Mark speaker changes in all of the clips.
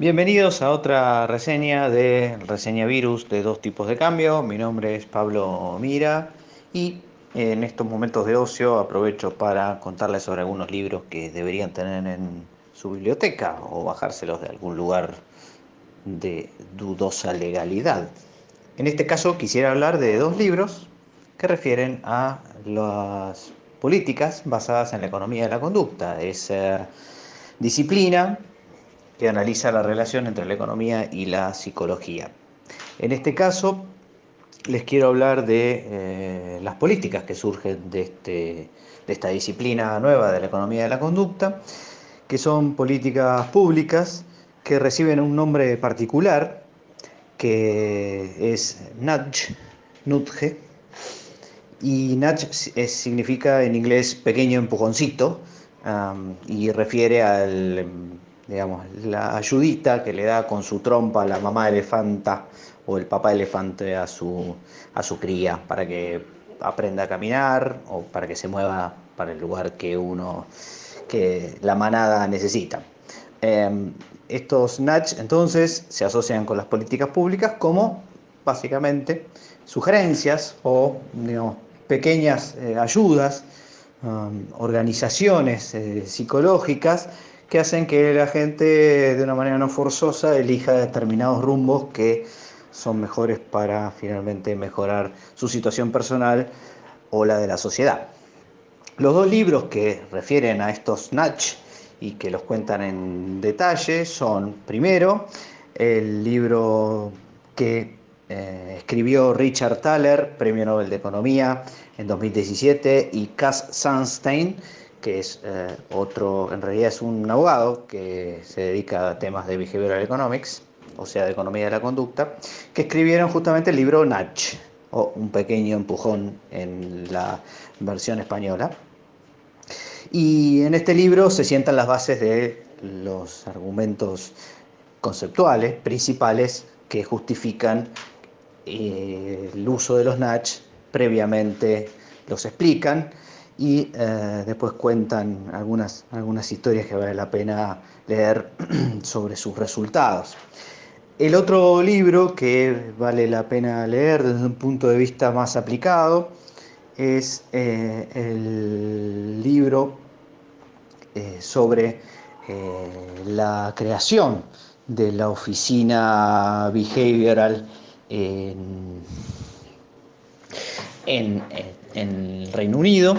Speaker 1: Bienvenidos a otra reseña de Reseña Virus de dos tipos de cambio. Mi nombre es Pablo Mira y en estos momentos de ocio aprovecho para contarles sobre algunos libros que deberían tener en su biblioteca o bajárselos de algún lugar de dudosa legalidad. En este caso quisiera hablar de dos libros que refieren a las políticas basadas en la economía de la conducta. Es disciplina que analiza la relación entre la economía y la psicología. En este caso, les quiero hablar de eh, las políticas que surgen de, este, de esta disciplina nueva de la economía de la conducta, que son políticas públicas que reciben un nombre particular, que es nudge, nudge, y nudge significa en inglés pequeño empujoncito y refiere al digamos, la ayudita que le da con su trompa la mamá elefanta o el papá elefante a su, a su cría para que aprenda a caminar o para que se mueva para el lugar que uno, que la manada necesita. Em, estos nudge entonces se asocian con las políticas públicas como básicamente sugerencias o pequeñas eh, ayudas, um, organizaciones eh, psicológicas que hacen que la gente de una manera no forzosa elija determinados rumbos que son mejores para finalmente mejorar su situación personal o la de la sociedad. Los dos libros que refieren a estos Natch y que los cuentan en detalle son, primero, el libro que eh, escribió Richard Thaler, Premio Nobel de Economía en 2017, y Cass Sunstein, que es eh, otro, en realidad es un abogado que se dedica a temas de behavioral economics, o sea, de economía de la conducta, que escribieron justamente el libro Natch, o un pequeño empujón en la versión española. Y en este libro se sientan las bases de los argumentos conceptuales principales que justifican eh, el uso de los Natch, previamente los explican y eh, después cuentan algunas, algunas historias que vale la pena leer sobre sus resultados. El otro libro que vale la pena leer desde un punto de vista más aplicado es eh, el libro eh, sobre la creación de la oficina behavioral en, en, en el Reino Unido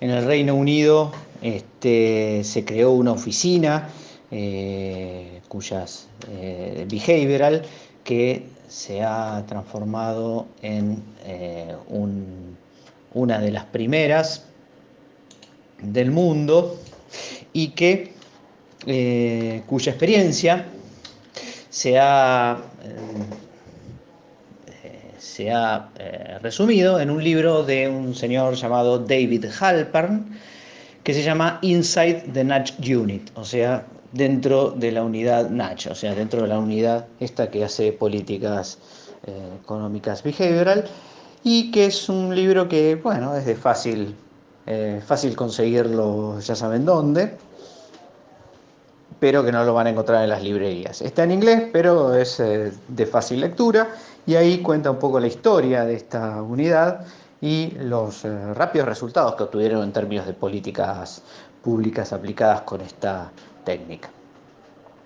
Speaker 1: en el Reino Unido este, se creó una oficina eh, cuyas eh, behavioral que se ha transformado en eh, una de las primeras del mundo y que cuya experiencia se ha se ha eh, resumido en un libro de un señor llamado David Halpern, que se llama Inside the Natch Unit, o sea, dentro de la unidad Natch, o sea, dentro de la unidad esta que hace políticas eh, económicas behavioral, y que es un libro que, bueno, es de fácil, eh, fácil conseguirlo, ya saben dónde, pero que no lo van a encontrar en las librerías. Está en inglés, pero es de fácil lectura y ahí cuenta un poco la historia de esta unidad y los eh, rápidos resultados que obtuvieron en términos de políticas públicas aplicadas con esta técnica.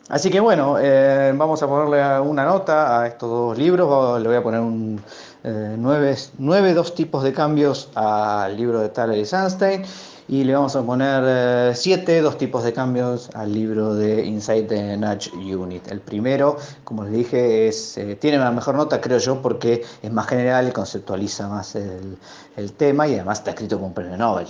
Speaker 1: Así que bueno, eh, vamos a ponerle una nota a estos dos libros, le voy a poner un, eh, nueve, nueve, dos tipos de cambios al libro de Thaler y Sunstein y le vamos a poner eh, siete, dos tipos de cambios al libro de Inside the Nudge Unit. El primero, como les dije, es, eh, tiene una mejor nota, creo yo, porque es más general, conceptualiza más el, el tema y además está escrito con un premio Nobel.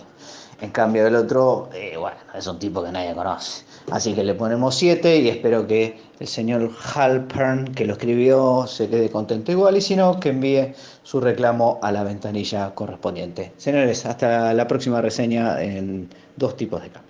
Speaker 1: En cambio el otro, eh, bueno, es un tipo que nadie conoce. Así que le ponemos 7 y espero que el señor Halpern, que lo escribió, se quede contento igual y si no, que envíe su reclamo a la ventanilla correspondiente. Señores, hasta la próxima reseña en dos tipos de cambio.